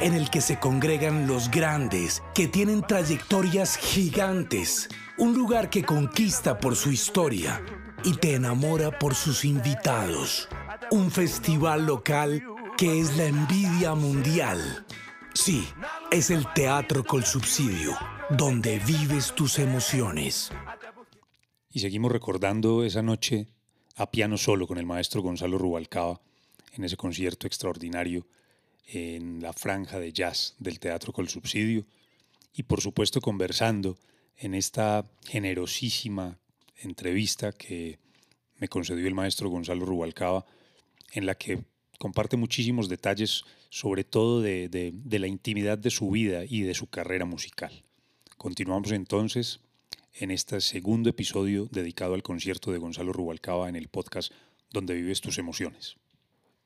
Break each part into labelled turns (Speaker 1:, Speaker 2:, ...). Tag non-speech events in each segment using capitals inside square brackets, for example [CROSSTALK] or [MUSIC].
Speaker 1: en el que se congregan los grandes, que tienen trayectorias gigantes. Un lugar que conquista por su historia y te enamora por sus invitados. Un festival local que es la envidia mundial. Sí, es el teatro con subsidio, donde vives tus emociones.
Speaker 2: Y seguimos recordando esa noche a piano solo con el maestro Gonzalo Rubalcaba en ese concierto extraordinario en la franja de jazz del Teatro Col Subsidio y por supuesto conversando en esta generosísima entrevista que me concedió el maestro Gonzalo Rubalcaba, en la que comparte muchísimos detalles, sobre todo de, la intimidad de su vida y de su carrera musical. Continuamos entonces en este segundo episodio dedicado al concierto de Gonzalo Rubalcaba en el podcast Donde vives tus emociones.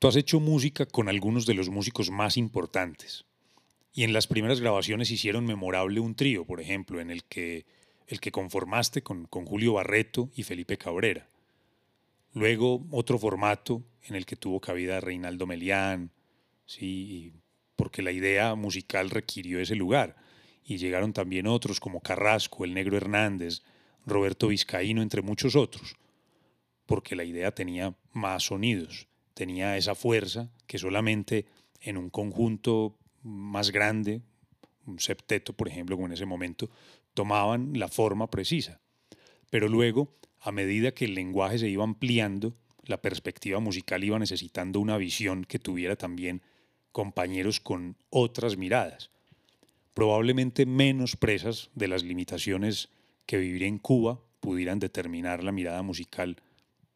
Speaker 2: Tú has hecho música con algunos de los músicos más importantes. Y en las primeras grabaciones hicieron memorable un trío, por ejemplo, en el que, el que conformaste con, con Julio Barreto y Felipe Cabrera. Luego otro formato en el que tuvo cabida Reinaldo Melián, sí, porque la idea musical requirió ese lugar. Y llegaron también otros como Carrasco, el Negro Hernández, Roberto Vizcaíno, entre muchos otros, porque la idea tenía más sonidos tenía esa fuerza que solamente en un conjunto más grande, un septeto, por ejemplo, como en ese momento, tomaban la forma precisa. Pero luego, a medida que el lenguaje se iba ampliando, la perspectiva musical iba necesitando una visión que tuviera también compañeros con otras miradas, probablemente menos presas de las limitaciones que vivir en Cuba pudieran determinar la mirada musical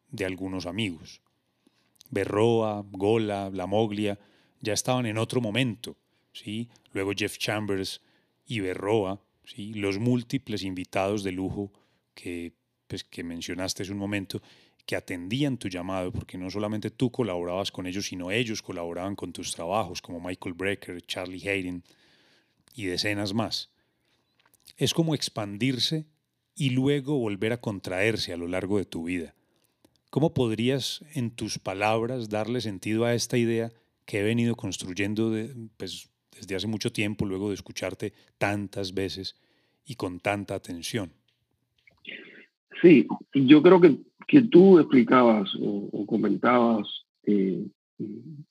Speaker 2: de algunos amigos. Berroa, Gola, La Moglia, ya estaban en otro momento. ¿sí? Luego Jeff Chambers y Berroa, ¿sí? los múltiples invitados de lujo que, pues, que mencionaste hace un momento, que atendían tu llamado, porque no solamente tú colaborabas con ellos, sino ellos colaboraban con tus trabajos, como Michael Brecker, Charlie Hayden y decenas más. Es como expandirse y luego volver a contraerse a lo largo de tu vida. ¿Cómo podrías, en tus palabras, darle sentido a esta idea que he venido construyendo pues, desde hace mucho tiempo, luego de escucharte tantas veces y con tanta atención?
Speaker 3: Sí, yo creo que, que tú explicabas o, comentabas eh,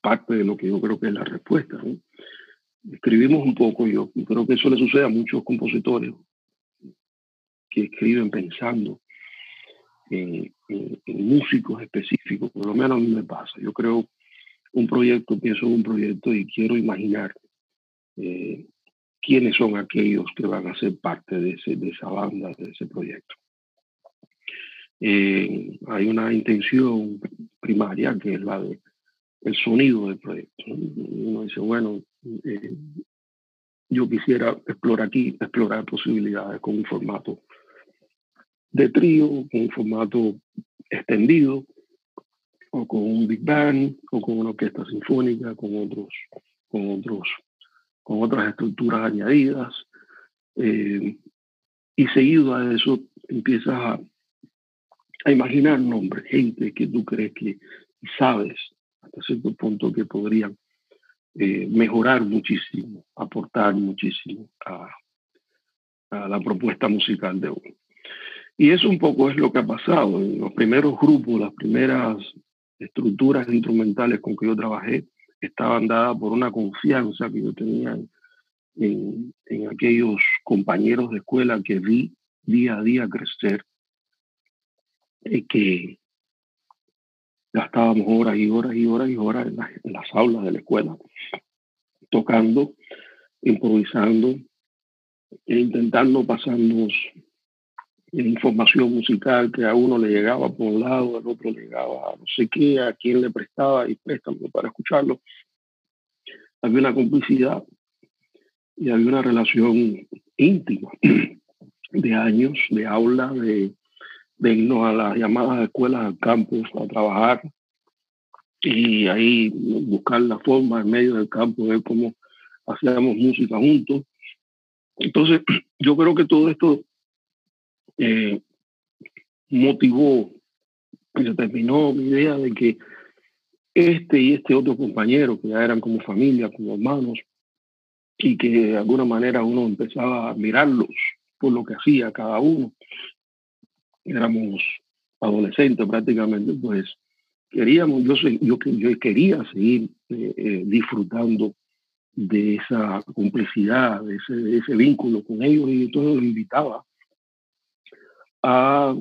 Speaker 3: parte de lo que yo creo que es la respuesta. Escribimos un poco, yo creo que eso le sucede a muchos compositores que escriben pensando en, músicos específicos, por lo menos a mí me pasa. Yo creo un proyecto, pienso en un proyecto y quiero imaginar eh, quiénes son aquellos que van a ser parte de, ese, de esa banda, de ese proyecto. Eh, hay una intención primaria que es la de el sonido del proyecto. Uno dice, bueno, eh, yo quisiera explorar aquí, explorar posibilidades con un formato de trío, con un formato extendido, o con un big band, o con una orquesta sinfónica, con otros, con otros, con otras estructuras añadidas. Eh, y seguido a eso empiezas a, a imaginar nombres, gente que tú crees que sabes hasta cierto punto que podrían eh, mejorar muchísimo, aportar muchísimo a, a la propuesta musical de uno. Y eso un poco es lo que ha pasado. En los primeros grupos, las primeras estructuras instrumentales con que yo trabajé estaban dadas por una confianza que yo tenía en, en aquellos compañeros de escuela que vi día a día crecer y que gastábamos horas y horas y horas y horas en, en las aulas de la escuela, tocando, improvisando e intentando pasarnos información musical que a uno le llegaba por un lado, al otro le llegaba no sé qué, a quién le prestaba y préstame para escucharlo. Había una complicidad y había una relación íntima [CLEARS THROAT] de años, de aula, de, de irnos a las llamadas escuelas al campus a trabajar y ahí buscar la forma en medio del campo, ver cómo hacíamos música juntos. Entonces, [CLEARS THROAT] yo creo que todo esto eh, motivó y determinó mi idea de que este y este otro compañero, que ya eran como familia, como hermanos, y que de alguna manera uno empezaba a admirarlos por lo que hacía cada uno. Éramos adolescentes prácticamente, pues queríamos, yo, yo, yo quería seguir eh, eh, disfrutando de esa complicidad, de ese, ese, vínculo con ellos y entonces los invitaba a,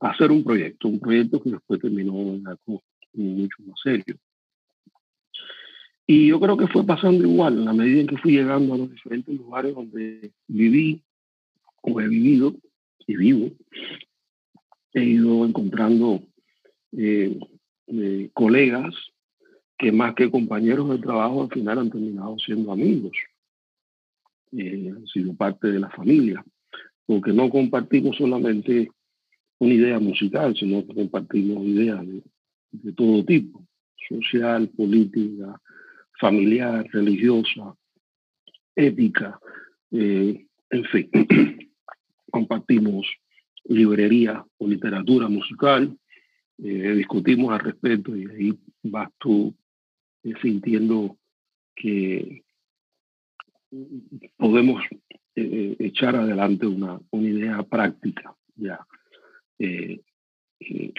Speaker 3: hacer un proyecto, un proyecto que después terminó en algo mucho más serio. Y yo creo que fue pasando igual, en la medida en que fui llegando a los diferentes lugares donde viví o he vivido y vivo, he ido encontrando eh, eh, colegas que más que compañeros de trabajo al final han terminado siendo amigos, eh, han sido parte de la familia, porque no compartimos solamente una idea musical, sino que compartimos ideas de, todo tipo, social, política, familiar, religiosa, ética, eh, en fin. [CLEARS THROAT] Compartimos librería o literatura musical, eh, discutimos al respecto y ahí vas tú eh, sintiendo que podemos echar adelante una, una, idea práctica ya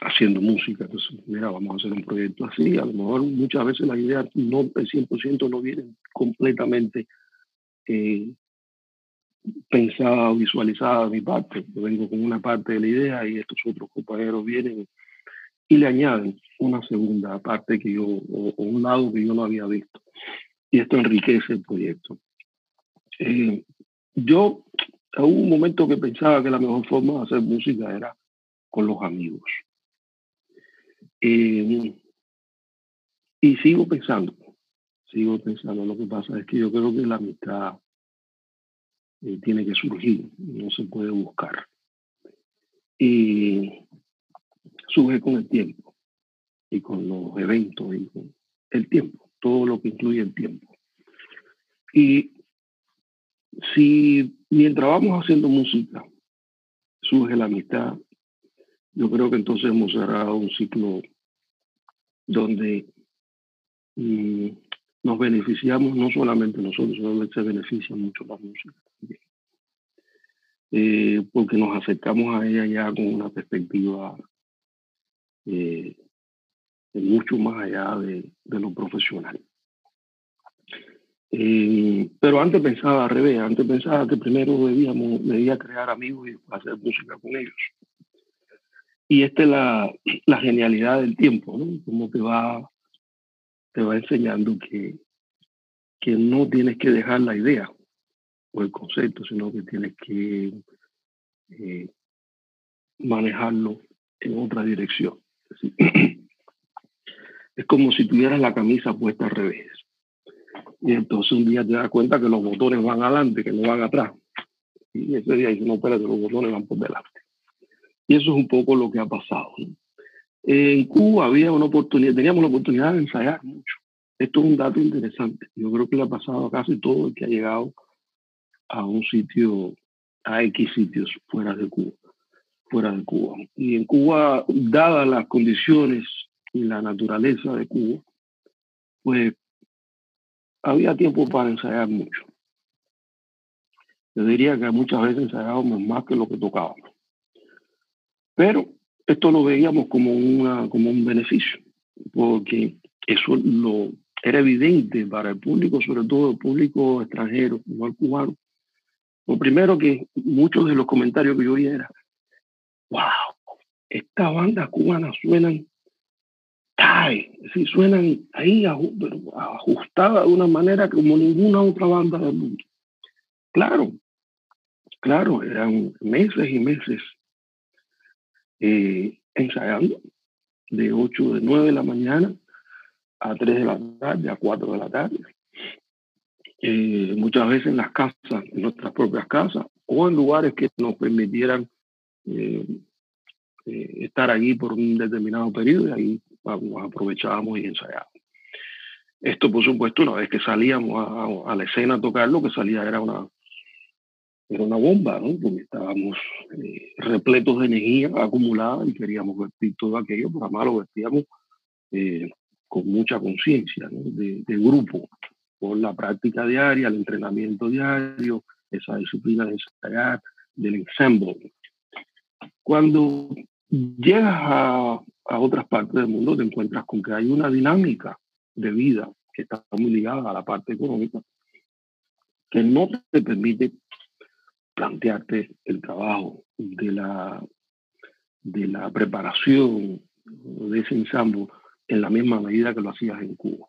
Speaker 3: haciendo música. Entonces, mira, vamos a hacer un proyecto así. A lo mejor muchas veces las ideas no el 100% no vienen completamente eh, pensadas o visualizadas de mi parte. Yo vengo con una parte de la idea y estos otros compañeros vienen y le añaden una segunda parte que yo, o, un lado que yo no había visto. Y esto enriquece el proyecto. Eh, yo, hubo un momento que pensaba que la mejor forma de hacer música era con los amigos. Eh, y sigo pensando, sigo pensando, lo que pasa es que yo creo que la amistad eh, tiene que surgir, no se puede buscar. Y surge con el tiempo y con los eventos y con el tiempo, todo lo que incluye el tiempo. Y si mientras vamos haciendo música surge la amistad yo creo que entonces hemos cerrado un ciclo donde mm, nos beneficiamos no solamente nosotros, sino que se beneficia mucho la música también. Eh, porque nos acercamos a ella ya con una perspectiva eh, mucho más allá de, lo profesional. Eh, pero antes pensaba al revés, antes pensaba que primero debíamos, debía crear amigos y hacer música con ellos. Y esta es la, la genialidad del tiempo, ¿no? Como te va, te va enseñando que, que no tienes que dejar la idea o el concepto, sino que tienes que eh, manejarlo en otra dirección. Es [CLEARS THROAT] como si tuvieras la camisa puesta al revés. Y entonces un día te das cuenta que los botones van adelante, que no van atrás. Y ese día dices, no, espérate, los botones van por delante. Y eso es un poco lo que ha pasado. En Cuba había una oportunidad, teníamos la oportunidad de ensayar mucho. Esto es un dato interesante. Yo creo que le ha pasado a casi todo el que ha llegado a un sitio, a X sitios fuera de Cuba. Fuera de Cuba. Y en Cuba, dadas las condiciones y la naturaleza de Cuba, pues había tiempo para ensayar mucho. Yo diría que muchas veces ensayábamos más que lo que tocábamos. Pero esto lo veíamos como, una, como un beneficio, porque eso lo, era evidente para el público, sobre todo el público extranjero, no el cubano. Lo primero que muchos de los comentarios que yo oía era, wow, esta banda cubana suenan ay, sí, suenan ahí ajustadas de una manera como ninguna otra banda del mundo. Claro, claro, eran meses y meses eh, ensayando de 8, de 9 de la mañana a 3 de la tarde, a 4 de la tarde. eh, muchas veces en las casas, en nuestras propias casas, o en lugares que nos permitieran eh, eh, estar allí por un determinado periodo y ahí aprovechábamos y ensayábamos. Esto, por supuesto, una vez que salíamos a, la escena a tocar, lo que salía era una, era una bomba, ¿no? Porque estábamos repletos de energía acumulada y queríamos vestir todo aquello, pero además lo vestíamos con mucha conciencia de, de, grupo, por la práctica diaria, el entrenamiento diario, esa disciplina de ensayar, del ensemble. Cuando llegas a, otras partes del mundo, te encuentras con que hay una dinámica de vida que está muy ligada a la parte económica, que no te permite plantearte el trabajo de la, de la preparación de ese ensamble en la misma medida que lo hacías en Cuba.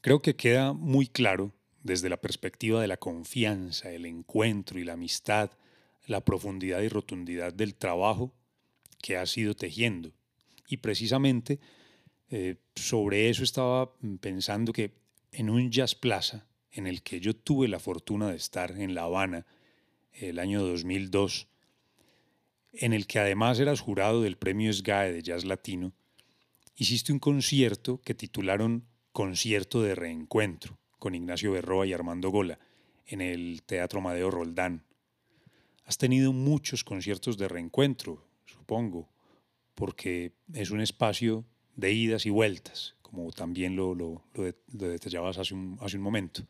Speaker 2: Creo que queda muy claro desde la perspectiva de la confianza, el encuentro y la amistad, la profundidad y rotundidad del trabajo que ha sido tejiendo. Y precisamente eh, sobre eso estaba pensando que en un Jazz Plaza, en el que yo tuve la fortuna de estar en La Habana el año 2002, en el que además eras jurado del premio SGAE de Jazz Latino, hiciste un concierto que titularon concierto de reencuentro con Ignacio Berroa y Armando Gola en el Teatro Madeo Roldán. Has tenido muchos conciertos de reencuentro, supongo, porque es un espacio de idas y vueltas, como también lo, lo, detallabas hace un, hace un momento.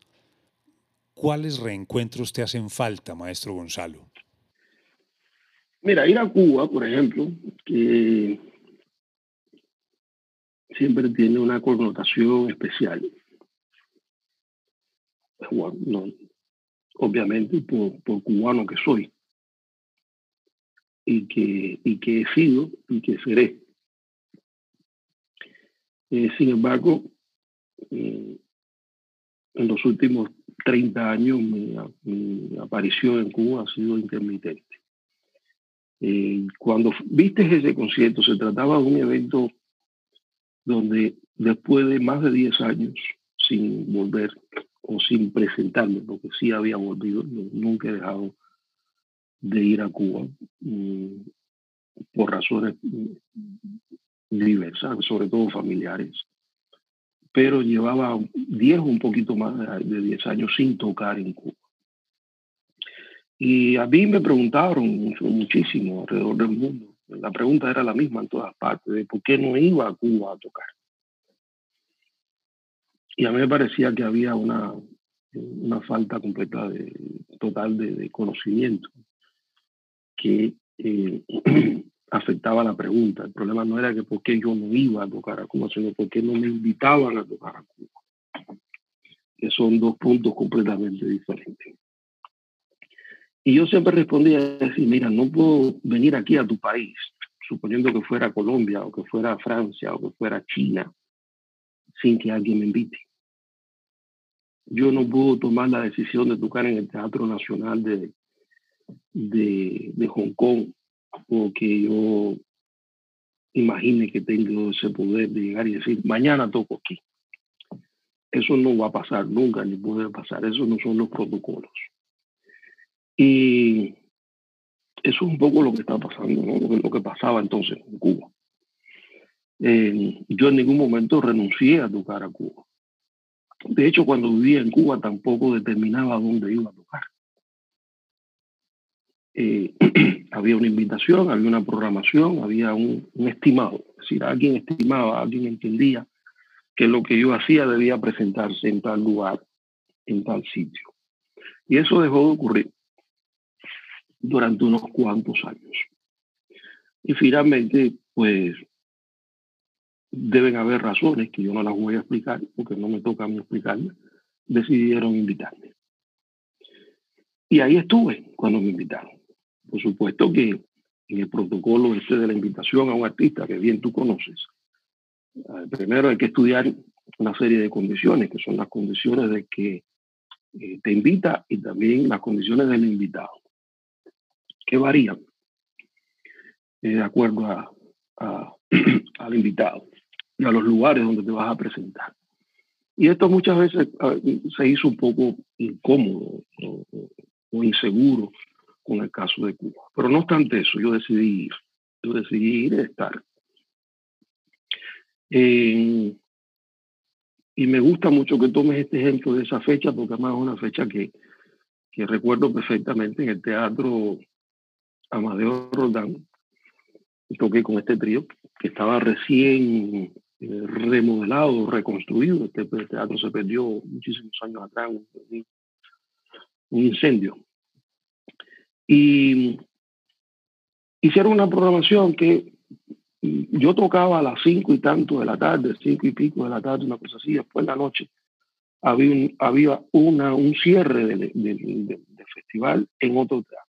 Speaker 2: ¿Cuáles reencuentros te hacen falta, maestro Gonzalo?
Speaker 3: Mira, ir a Cuba, por ejemplo, que siempre tiene una connotación especial. obviamente por, cubano que soy y que, y que he sido y que seré. Eh, sin embargo, eh, en los últimos 30 años mi, aparición en Cuba ha sido intermitente. Eh, cuando viste ese concierto, se trataba de un evento donde después de más de 10 años sin volver o sin presentarme, porque sí había volvido, nunca he dejado de ir a Cuba mm, por razones diversas, sobre todo familiares, pero llevaba 10 o un poquito más de 10 años sin tocar en Cuba. Y a mí me preguntaron muchísimo alrededor del mundo la pregunta era la misma en todas partes, de por qué no iba a Cuba a tocar. Y a mí me parecía que había una, una falta completa de, total de, conocimiento que eh, [CLEARS THROAT] afectaba la pregunta. El problema no era que por qué yo no iba a tocar a Cuba, sino por qué no me invitaban a tocar a Cuba. Que son dos puntos completamente diferentes. Y yo siempre respondía decir, mira, no puedo venir aquí a tu país, suponiendo que fuera Colombia o que fuera Francia o que fuera China, sin que alguien me invite. Yo no puedo tomar la decisión de tocar en el Teatro Nacional de, de, de Hong Kong porque yo imagine que tengo ese poder de llegar y decir, mañana toco aquí. Eso no va a pasar nunca, ni puede pasar. Eso no son los protocolos. Y eso es un poco lo que está pasando, ¿no? lo, que, pasaba entonces en Cuba. Eh, yo en ningún momento renuncié a tocar a Cuba. De hecho, cuando vivía en Cuba tampoco determinaba dónde iba a tocar. Eh, [CLEARS THROAT] había una invitación, había una programación, había un, estimado. Es decir, alguien estimaba, alguien entendía que lo que yo hacía debía presentarse en tal lugar, en tal sitio. Y eso dejó de ocurrir durante unos cuantos años. Y finalmente, pues deben haber razones que yo no las voy a explicar porque no me toca a mí explicarlas, decidieron invitarme. Y ahí estuve cuando me invitaron. Por supuesto que en el protocolo este de la invitación a un artista que bien tú conoces, eh, primero hay que estudiar una serie de condiciones, que son las condiciones de que eh, te invita y también las condiciones del invitado, que varían eh, de acuerdo a, [CLEARS THROAT] al invitado y a los lugares donde te vas a presentar. Y esto muchas veces se hizo un poco incómodo o, inseguro con el caso de Cuba. Pero no obstante eso, yo decidí ir. Yo decidí ir y estar. y me gusta mucho que tomes este ejemplo de esa fecha, porque además es una fecha que, que recuerdo perfectamente en el teatro Amadeo Roldán. Toqué con este trío que estaba recién eh, remodelado, reconstruido. Este, este, teatro se perdió muchísimos años atrás, un, un incendio. Y hicieron una programación que yo tocaba a las cinco y tanto de la tarde, cinco y pico de la tarde, una cosa así, después de la noche había un, había una, un cierre del de, festival en otro teatro.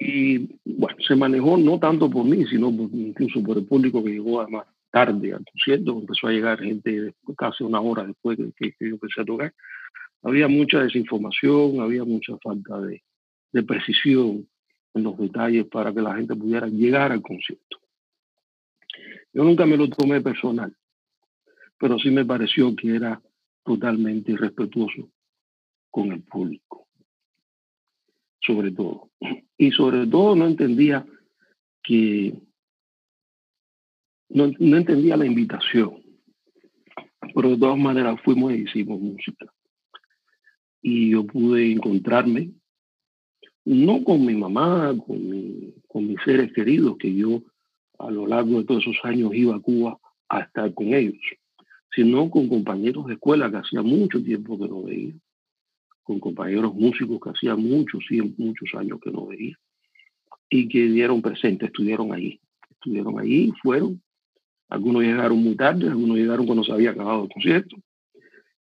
Speaker 3: Y bueno, se manejó no tanto por mí, sino incluso por el público que llegó además tarde al concierto, empezó a llegar gente casi una hora después que, yo empecé a tocar. Había mucha desinformación, había mucha falta de, de precisión en los detalles para que la gente pudiera llegar al concierto. Yo nunca me lo tomé personal, pero sí me pareció que era totalmente irrespetuoso con el público, sobre todo. Y sobre todo no entendía que no, entendía la invitación, pero de todas maneras fuimos y hicimos música. Y yo pude encontrarme, no con mi mamá, con, con mis seres queridos, que yo a lo largo de todos esos años iba a Cuba a estar con ellos, sino con compañeros de escuela que hacía mucho tiempo que no veía, con compañeros músicos que hacía muchos, muchos años que no veía, y que dieron presente, estuvieron ahí, estuvieron ahí, fueron, algunos llegaron muy tarde, algunos llegaron cuando se había acabado el concierto.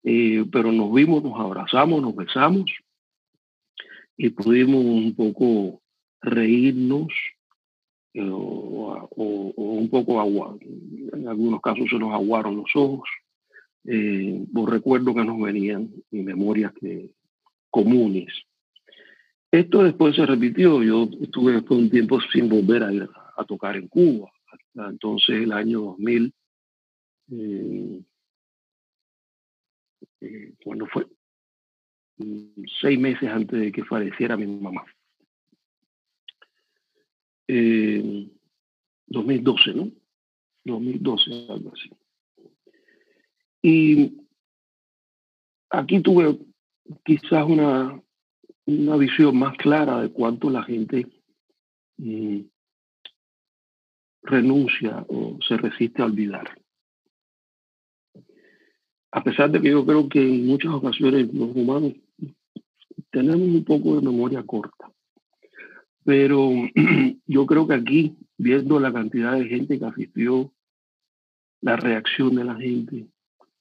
Speaker 3: Eh, pero nos vimos, nos abrazamos, nos besamos y pudimos un poco reírnos eh, o, un poco aguar. En algunos casos se nos aguaron los ojos eh, por recuerdos que nos venían y memorias que, comunes. Esto después se repitió. Yo estuve después un tiempo sin volver a tocar en Cuba. Entonces, el año 2000, eh, eh, cuando fue seis meses antes de que falleciera mi mamá. 2012, eh, ¿no? 2012, algo así. Y aquí tuve quizás una, una visión más clara de cuánto la gente mm, renuncia o se resiste a olvidar. A pesar de que yo creo que en muchas ocasiones los humanos tenemos un poco de memoria corta, pero [CLEARS THROAT] yo creo que aquí, viendo la cantidad de gente que asistió, la reacción de la gente,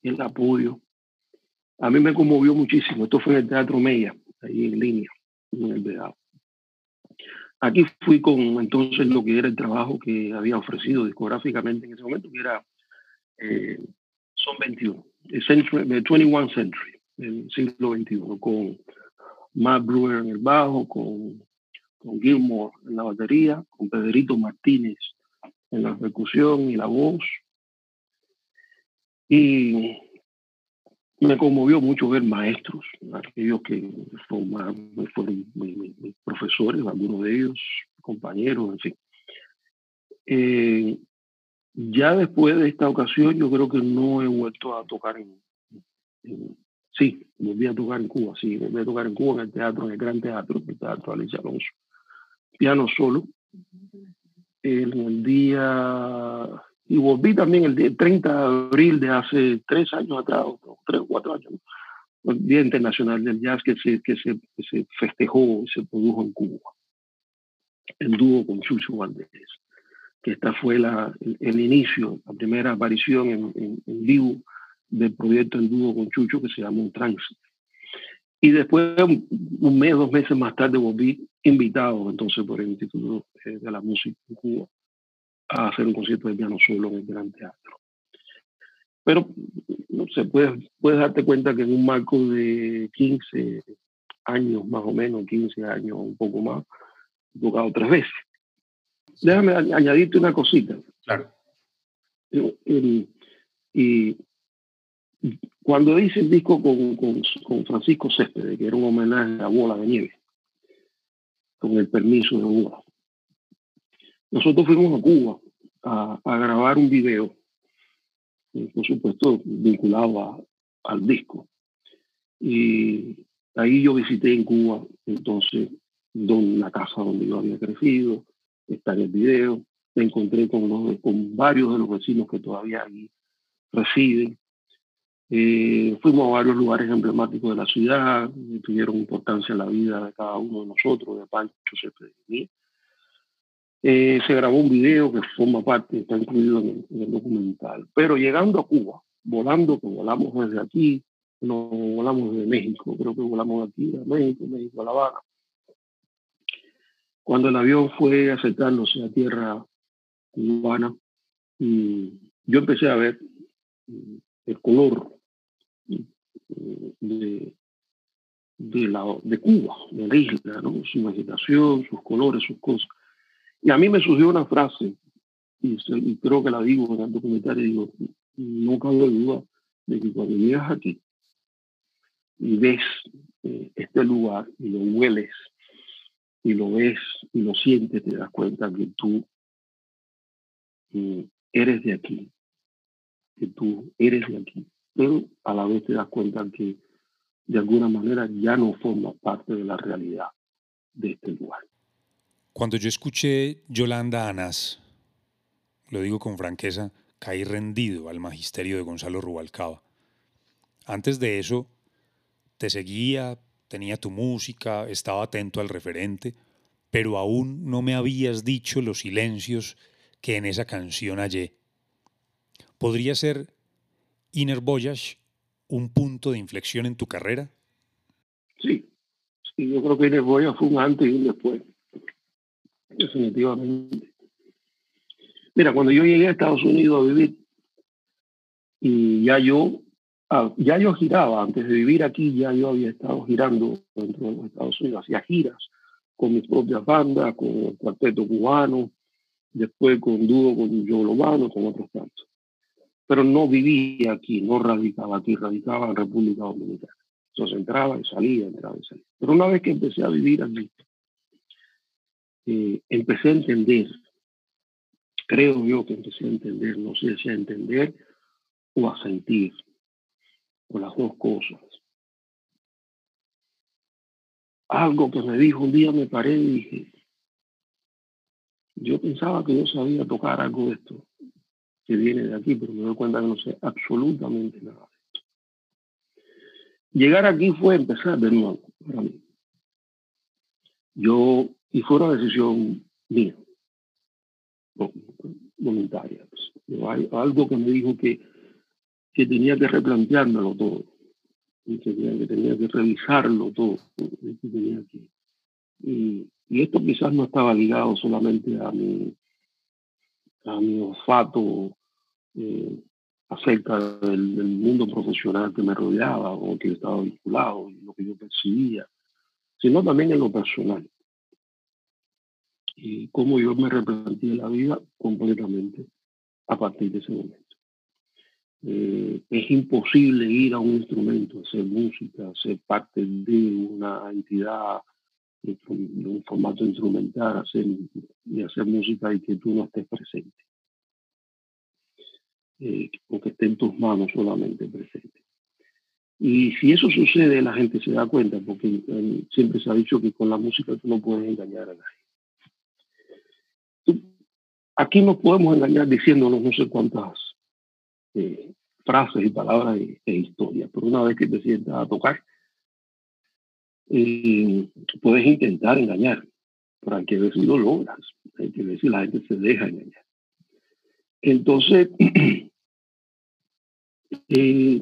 Speaker 3: el apoyo, a mí me conmovió muchísimo. Esto fue en el Teatro Mella, ahí en línea, en el Vedado. Aquí fui con entonces lo que era el trabajo que había ofrecido discográficamente en ese momento, que era eh, Son 21, el, century, 21 Century, el siglo XXI, con Matt Brewer en el bajo, con, con Gilmore en la batería, con Pedrito Martínez en la percusión y la voz. Y me conmovió mucho ver maestros, aquellos que fueron, fueron mis, profesores, algunos de ellos, compañeros, en fin. Eh, ya después de esta ocasión, yo creo que no he vuelto a tocar en, Sí, volví a tocar en Cuba, sí, volví a tocar en Cuba en el teatro, en el Gran Teatro, el Teatro Alicia Alonso. Piano solo. En el día y volví también el 30 de abril de hace tres años atrás, o tres o cuatro años, el Día Internacional del Jazz que se, que se, que se festejó, se produjo en Cuba, en dúo con Chucho Valdés, que esta fue la, el, inicio, la primera aparición en, en, vivo del proyecto en dúo con Chucho que se llamó Trance. Y después, un mes, dos meses más tarde, volví invitado entonces por el Instituto de la Música en Cuba a hacer un concierto de piano solo en el Gran Teatro. Pero no sé, puedes, puedes darte cuenta que en un marco de 15 años, más o menos, 15 años, un poco más, he tocado tres veces. Déjame añadirte una cosita.
Speaker 2: Claro.
Speaker 3: Y, cuando hice el disco con, con, con, Francisco Céspedes, que era un homenaje a Bola de Nieve, con el permiso de Bola, nosotros fuimos a Cuba a, grabar un video, eh, por supuesto vinculado al disco. Y ahí yo visité en Cuba, entonces, don, la casa donde yo había crecido, está en el video. Me encontré con, los, con varios de los vecinos que todavía ahí residen. Eh, fuimos a varios lugares emblemáticos de la ciudad, tuvieron importancia en la vida de cada uno de nosotros, de Pancho, de mí. Eh, se grabó un video que forma parte, está incluido en el, documental. Pero llegando a Cuba, volando, que volamos desde aquí, no volamos desde México, creo que volamos de aquí a México, México a La Habana. Cuando el avión fue acercándose a tierra cubana, y yo empecé a ver mm, el color mm, de, de, la, de Cuba, de la isla, ¿no? su vegetación, sus colores, sus cosas. Y a mí me surgió una frase, y, creo que la digo en el documental, y digo, no cabe duda de que cuando llegas aquí y ves eh, este lugar y lo hueles y lo ves y lo sientes, te das cuenta que tú eh, eres de aquí, que tú eres de aquí, pero a la vez te das cuenta que de alguna manera ya no forma parte de la realidad de este lugar.
Speaker 2: Cuando yo escuché Yolanda Anas, lo digo con franqueza, caí rendido al magisterio de Gonzalo Rubalcaba. Antes de eso, te seguía, tenía tu música, estaba atento al referente, pero aún no me habías dicho los silencios que en esa canción hallé. ¿Podría ser Inner Voyage un punto de inflexión en tu carrera?
Speaker 3: Sí, sí yo creo que Inner Voyage fue un antes y un después definitivamente. Mira, cuando yo llegué a Estados Unidos a vivir, y ya yo, ah, ya yo giraba, antes de vivir aquí, ya yo había estado girando dentro de los Estados Unidos, hacía giras con mis propias bandas, con el cuarteto cubano, después con dúo con Joe Lobano, con otros tantos. Pero no vivía aquí, no radicaba aquí, radicaba en República Dominicana. Entonces entraba y salía, entraba y salía. Pero una vez que empecé a vivir aquí, eh, empecé a entender, creo yo que empecé a entender, no sé si a entender o a sentir, o las dos cosas. Algo que me dijo un día, me paré y dije, yo pensaba que yo sabía tocar algo de esto que viene de aquí, pero me doy cuenta que no sé absolutamente nada de esto. Llegar aquí fue empezar de nuevo para mí. Yo y fue una decisión mía, voluntaria. Hay algo que me dijo que, que tenía que replanteármelo todo, y que tenía, que revisarlo todo. y, esto quizás no estaba ligado solamente a mi, a mi olfato eh, acerca del, mundo profesional que me rodeaba o que estaba vinculado lo que yo percibía, sino también en lo personal y cómo yo me replanteé la vida completamente a partir de ese momento. Eh, es imposible ir a un instrumento, hacer música, ser parte de una entidad, de un formato instrumental, hacer, y hacer música y que tú no estés presente. Eh, o que esté en tus manos solamente presente. Y si eso sucede, la gente se da cuenta, porque eh, siempre se ha dicho que con la música tú no puedes engañar a nadie. Aquí nos podemos engañar diciéndonos no sé cuántas eh, frases y palabras e, historias, pero una vez que te sientas a tocar, eh, puedes intentar engañar, pero hay que ver si lo logras, hay que ver si la gente se deja engañar. Entonces, [CLEARS THROAT] eh,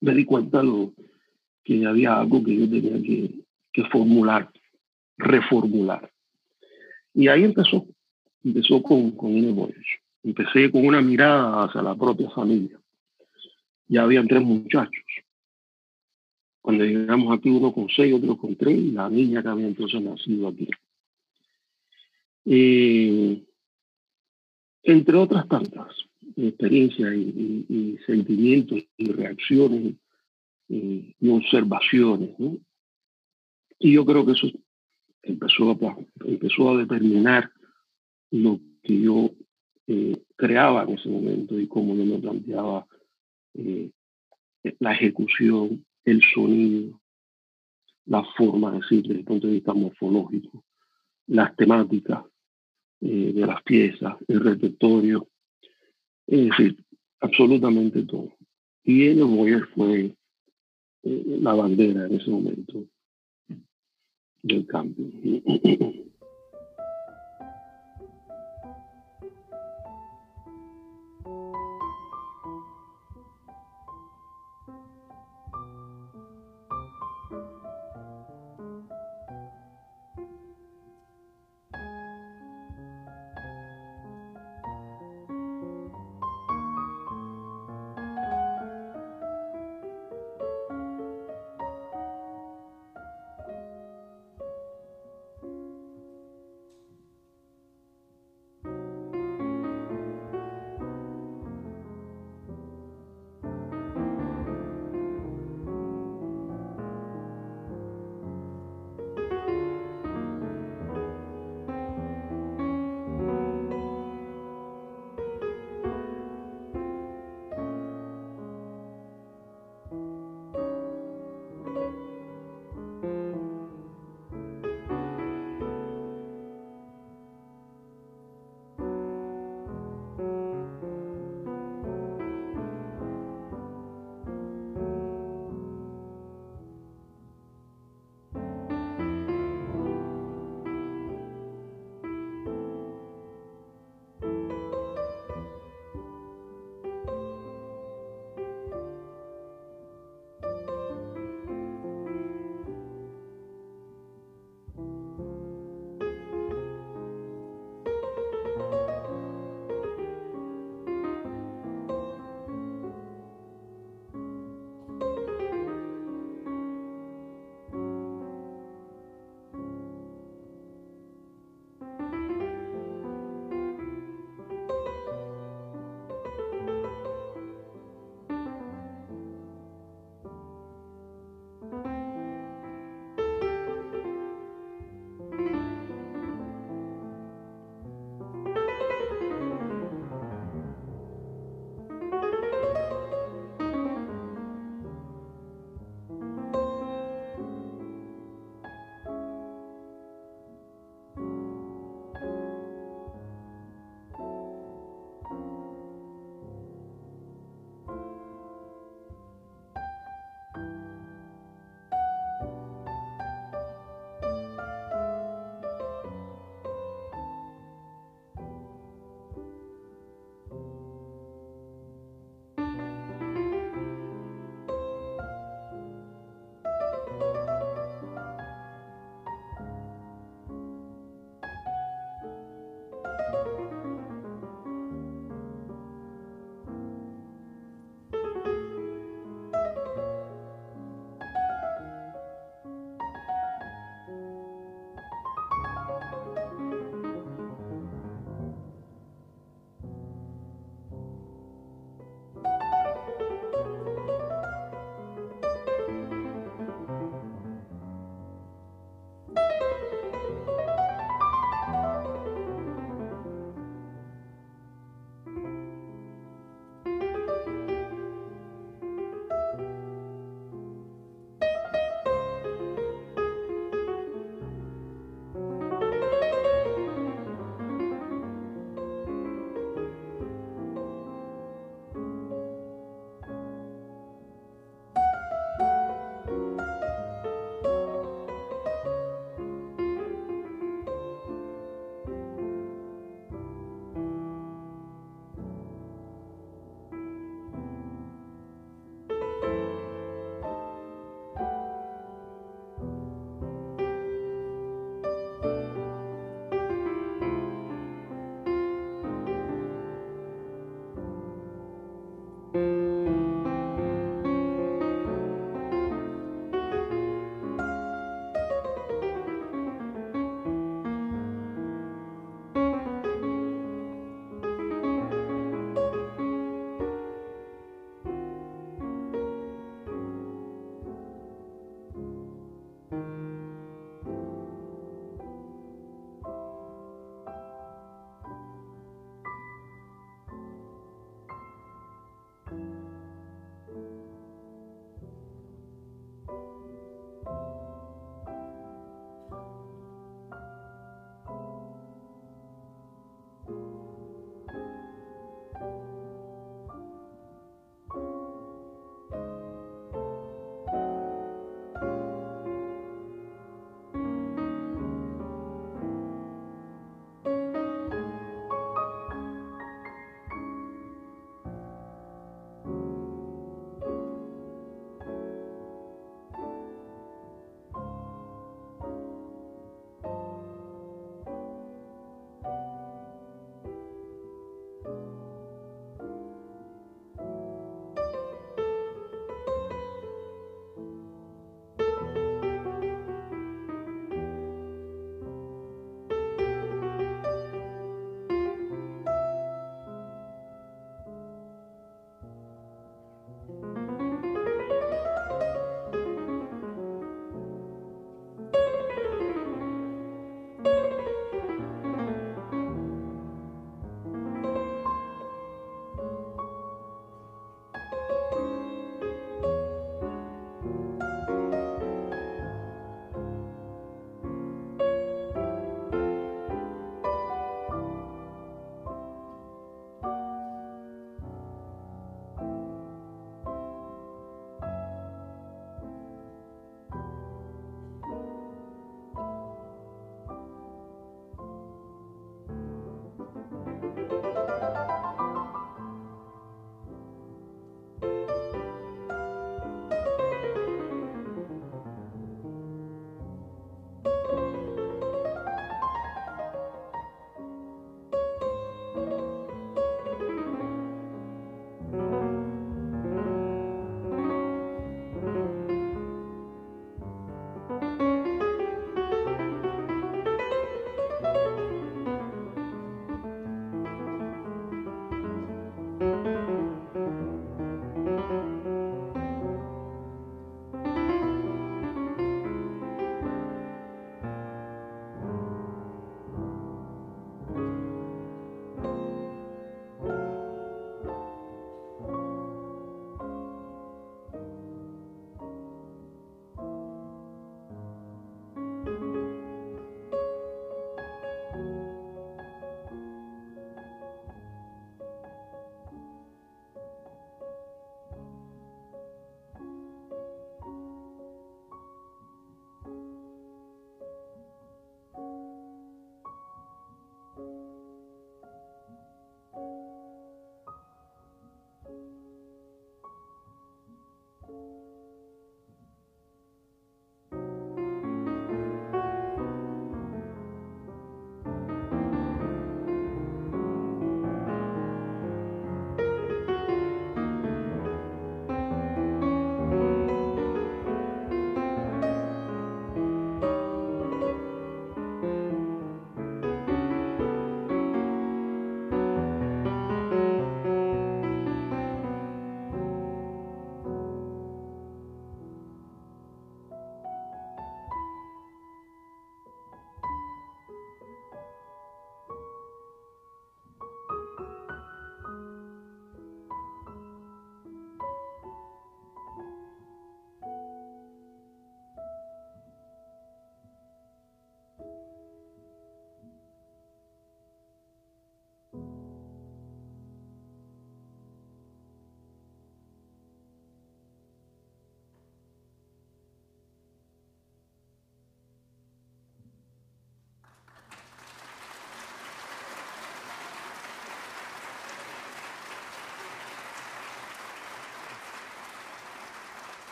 Speaker 3: me di cuenta lo, que había algo que yo tenía que, que formular, reformular. Y ahí empezó empezó con, con Empecé con una mirada hacia la propia familia. Ya habían tres muchachos. Cuando llegamos aquí, uno con seis, otro con tres, y la niña que había entonces nacido aquí. Eh, entre otras tantas experiencias y, sentimientos y reacciones y, observaciones. Y yo creo que eso empezó empezó a determinar lo que yo eh, creaba en ese momento y cómo yo me planteaba eh, la ejecución, el sonido, la forma de decir desde el punto de vista morfológico, las temáticas eh, de las piezas, el repertorio, es decir, absolutamente todo. Y el Boyer fue la bandera en ese momento del cambio.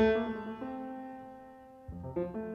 Speaker 2: thank you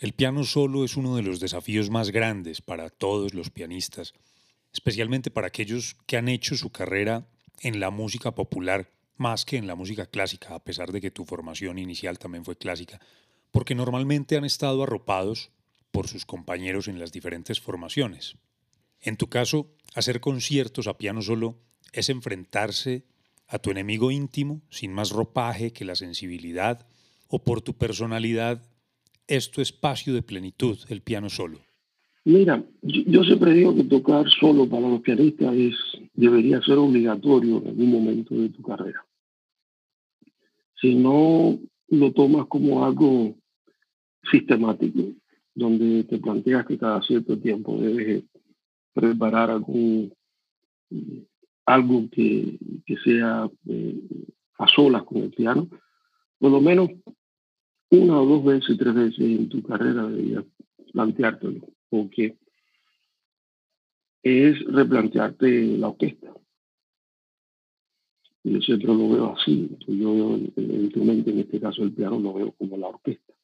Speaker 2: El piano solo es uno de los desafíos más grandes para todos los pianistas, especialmente para aquellos que han hecho su carrera en la música popular más que en la música clásica, a pesar de que tu formación inicial también fue clásica, porque normalmente han estado arropados por sus compañeros en las diferentes formaciones. En tu caso, hacer conciertos a piano solo es enfrentarse a tu enemigo íntimo sin más ropaje que la sensibilidad, o por tu personalidad es tu espacio de plenitud, el piano solo.
Speaker 3: Mira, yo, siempre digo que tocar solo para los pianistas es, debería ser obligatorio en algún momento de tu carrera. Si no lo tomas como algo sistemático, donde te planteas que cada cierto tiempo debes preparar algún algo que, sea eh, a solas con el piano, por lo menos una o dos veces, tres veces en tu carrera deberías planteártelo, porque es replantearte la orquesta. Yo siempre lo veo así. Yo veo el, instrumento, en este caso el piano, lo veo como la orquesta.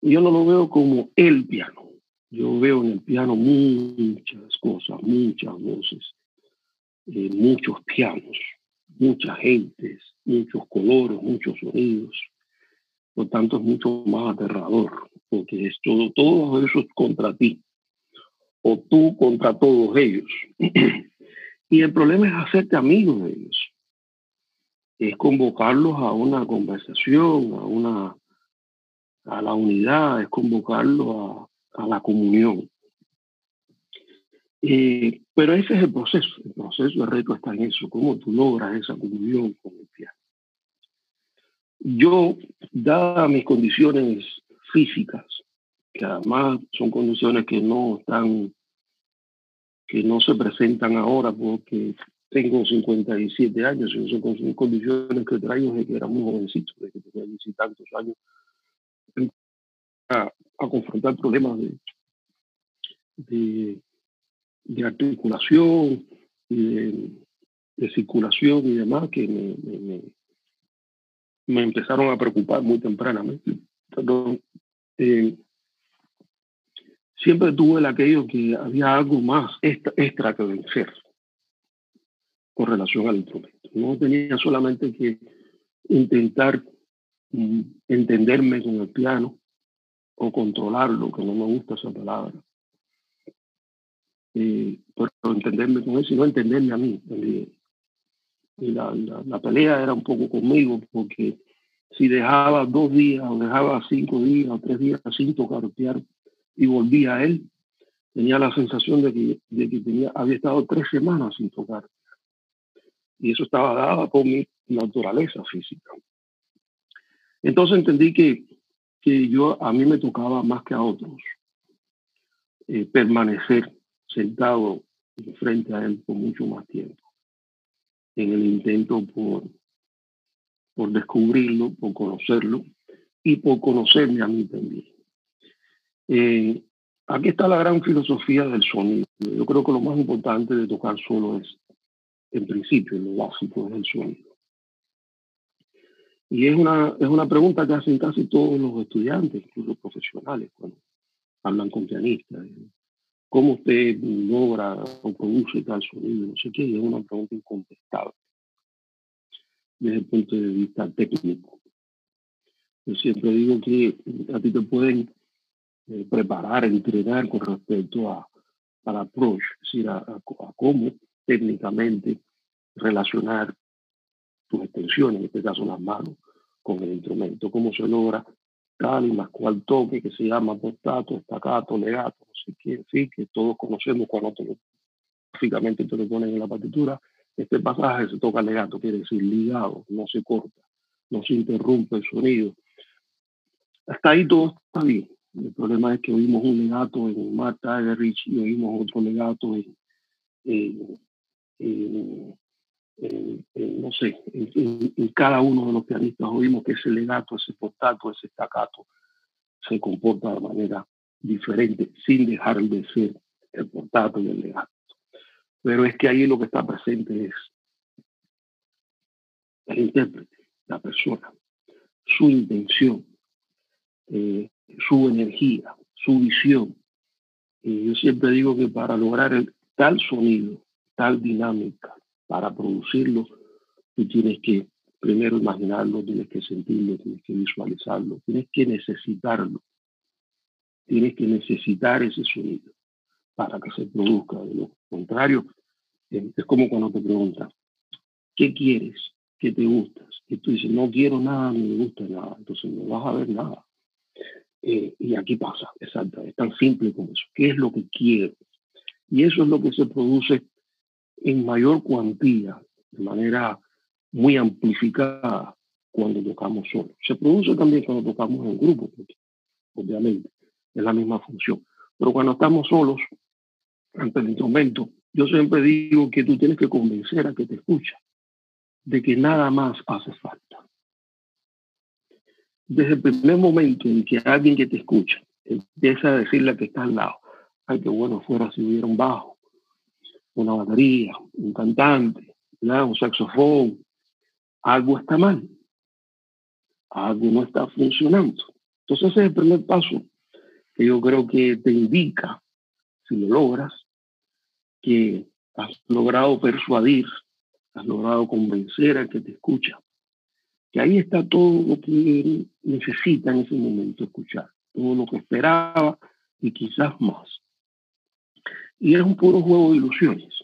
Speaker 3: Yo no lo veo como el piano. Yo veo en el piano muchas cosas, muchas voces, eh, muchos pianos, muchas gentes, muchos colores, muchos sonidos. Por tanto, es mucho más aterrador, porque es todo, todo eso es contra ti, o tú contra todos ellos. [CLEARS THROAT] Y el problema es hacerte amigo de ellos. Es convocarlos a una conversación, a una a la unidad, es convocarlos a, la comunión. Eh, pero ese es el proceso, el proceso, el reto está en eso, cómo tú logras esa comunión con el piano. Yo, dadas mis condiciones físicas, que además son condiciones que no están que no se presentan ahora porque tengo 57 años son condiciones que traigo desde que era muy jovencito, desde que tenía 10 y tantos años, a, confrontar problemas de, de, articulación y de, circulación y demás que me, empezaron a preocupar muy tempranamente. Eh, siempre tuve el aquello que había algo más extra, que vencer con relación al instrumento. No tenía solamente que intentar mm, entenderme con el piano o controlarlo, que no me gusta esa palabra. Eh, pero entenderme con él, sino entenderme a mí. Y la, la, pelea era un poco conmigo, porque si dejaba dos días, o dejaba cinco días, o tres días sin tocar y volví a él, tenía la sensación de que, de que tenía, había estado tres semanas sin tocar. Y eso estaba dado por mi naturaleza física. Entonces entendí que, que yo, a mí me tocaba más que a otros eh, permanecer sentado frente a él por mucho más tiempo, en el intento por, por descubrirlo, por conocerlo y por conocerme a mí también. Eh, aquí está la gran filosofía del sonido. Yo creo que lo más importante de tocar solo es, en principio, lo básico es el sonido. Y es una, es una pregunta que hacen casi todos los estudiantes, incluso profesionales, cuando hablan con pianistas. ¿Cómo usted logra o produce tal sonido? No sé qué. Es una pregunta incontestable desde el punto de vista técnico. Yo siempre digo que a ti te pueden eh, preparar, entrenar con respecto a, al approach, es decir, a, cómo técnicamente relacionar tus extensiones, en este caso las manos, con el instrumento, cómo se logra tal y más cual toque que se llama portato, estacato, legato, sé en fin, que todos conocemos cuando gráficamente te lo ponen en la partitura. Este pasaje se toca legato, quiere decir ligado, no se corta, no se interrumpe el sonido. Hasta ahí todo está bien. El problema es que oímos un legato en Marta Rich y oímos otro legato en, no sé, en, cada uno de los pianistas oímos que ese legato, ese portato, ese staccato se comporta de manera diferente sin dejar de ser el portato y el legato. Pero es que ahí lo que está presente es el intérprete, la persona, su intención, eh, su energía, su visión. Y yo siempre digo que para lograr el, tal sonido, tal dinámica, para producirlo, tú tienes que primero imaginarlo, tienes que sentirlo, tienes que visualizarlo, tienes que necesitarlo. Tienes que necesitar ese sonido para que se produzca. De lo contrario, es como cuando te preguntan, ¿qué quieres? ¿Qué te gustas? Y tú dices, no quiero nada, ni me gusta nada. Entonces no vas a ver nada. Eh, y aquí pasa, exacto, es tan simple como eso. ¿Qué es lo que quiero? Y eso es lo que se produce en mayor cuantía, de manera muy amplificada cuando tocamos solo. Se produce también cuando tocamos en grupo, obviamente es la misma función. Pero cuando estamos solos ante el instrumento, yo siempre digo que tú tienes que convencer a que te escucha de que nada más hace falta. Desde el primer momento en que alguien que te escucha empieza a decirle que está al lado, ay, qué bueno fuera si hubiera un bajo, una batería, un cantante, un saxofón, algo está mal, algo no está funcionando. Entonces ese es el primer paso que yo creo que te indica, si lo logras, que has logrado persuadir, has logrado convencer a que te escucha, que ahí está todo lo que necesita en ese momento escuchar, todo lo que esperaba y quizás más. Y es un puro juego de ilusiones.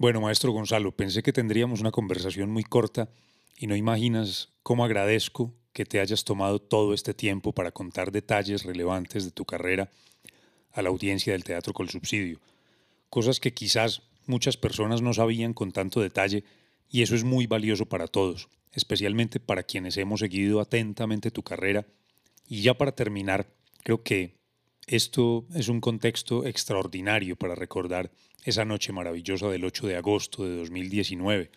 Speaker 2: Bueno, maestro Gonzalo, pensé que tendríamos una conversación muy corta y no imaginas cómo agradezco que te hayas tomado todo este tiempo para contar detalles relevantes de tu carrera a la audiencia del Teatro Col Subsidio. Cosas que quizás muchas personas no sabían con tanto detalle y eso es muy valioso para todos, especialmente para quienes hemos seguido atentamente tu carrera. Y ya para terminar, creo que esto es un contexto extraordinario para recordar esa noche maravillosa del 8 de agosto de 2019.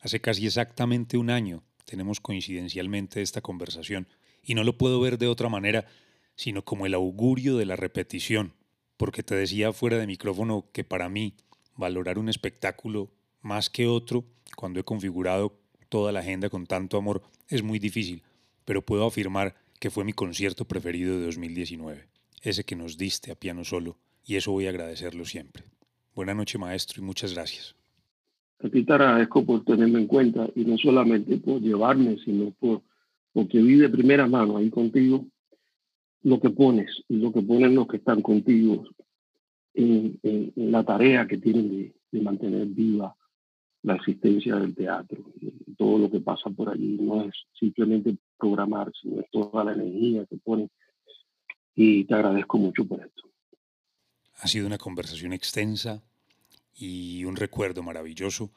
Speaker 2: Hace casi exactamente un año tenemos coincidencialmente esta conversación y no lo puedo ver de otra manera sino como el augurio de la repetición, porque te decía fuera de micrófono que para mí valorar un espectáculo más que otro cuando he configurado toda la agenda con tanto amor es muy difícil, pero puedo afirmar que fue mi concierto preferido de 2019 ese que nos diste a piano solo, y eso voy a agradecerlo siempre. Buenas noches, maestro, y muchas gracias.
Speaker 3: A ti te agradezco por tenerme en cuenta, y no solamente por llevarme, sino por porque vi de primera mano ahí contigo lo que pones y lo que ponen los que están contigo en, la tarea que tienen de, de, mantener viva la existencia del teatro. Todo lo que pasa por allí no es simplemente programar, sino es toda la energía que ponen y te agradezco mucho por esto.
Speaker 2: Ha sido una conversación extensa y un recuerdo maravilloso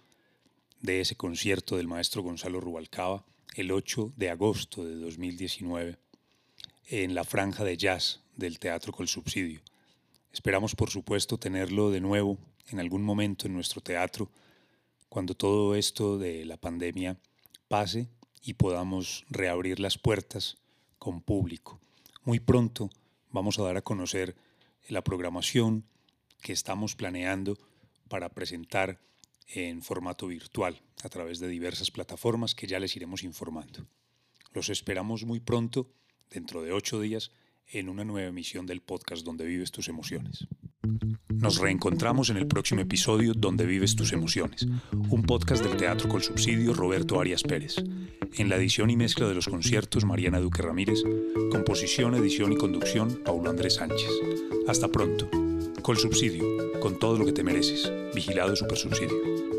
Speaker 2: de ese concierto del maestro Gonzalo Rubalcaba el 8 de agosto de 2019 en la franja de jazz del Teatro Col Subsidio. Esperamos, por supuesto, tenerlo de nuevo en algún momento en nuestro teatro cuando todo esto de la pandemia pase y podamos reabrir las puertas con público. Muy pronto vamos a dar a conocer la programación que estamos planeando para presentar en formato virtual a través de diversas plataformas que ya les iremos informando. Los esperamos muy pronto, dentro de ocho días, en una nueva emisión del podcast Donde vives tus emociones. Nos reencontramos en el próximo episodio Donde vives tus emociones, un podcast del Teatro Col Subsidio Roberto Arias Pérez. En la edición y mezcla de los conciertos Mariana Duque Ramírez, composición, edición y conducción Paulo Andrés Sánchez. Hasta pronto. Col Subsidio, con todo lo que te mereces. Vigilado Super Subsidio.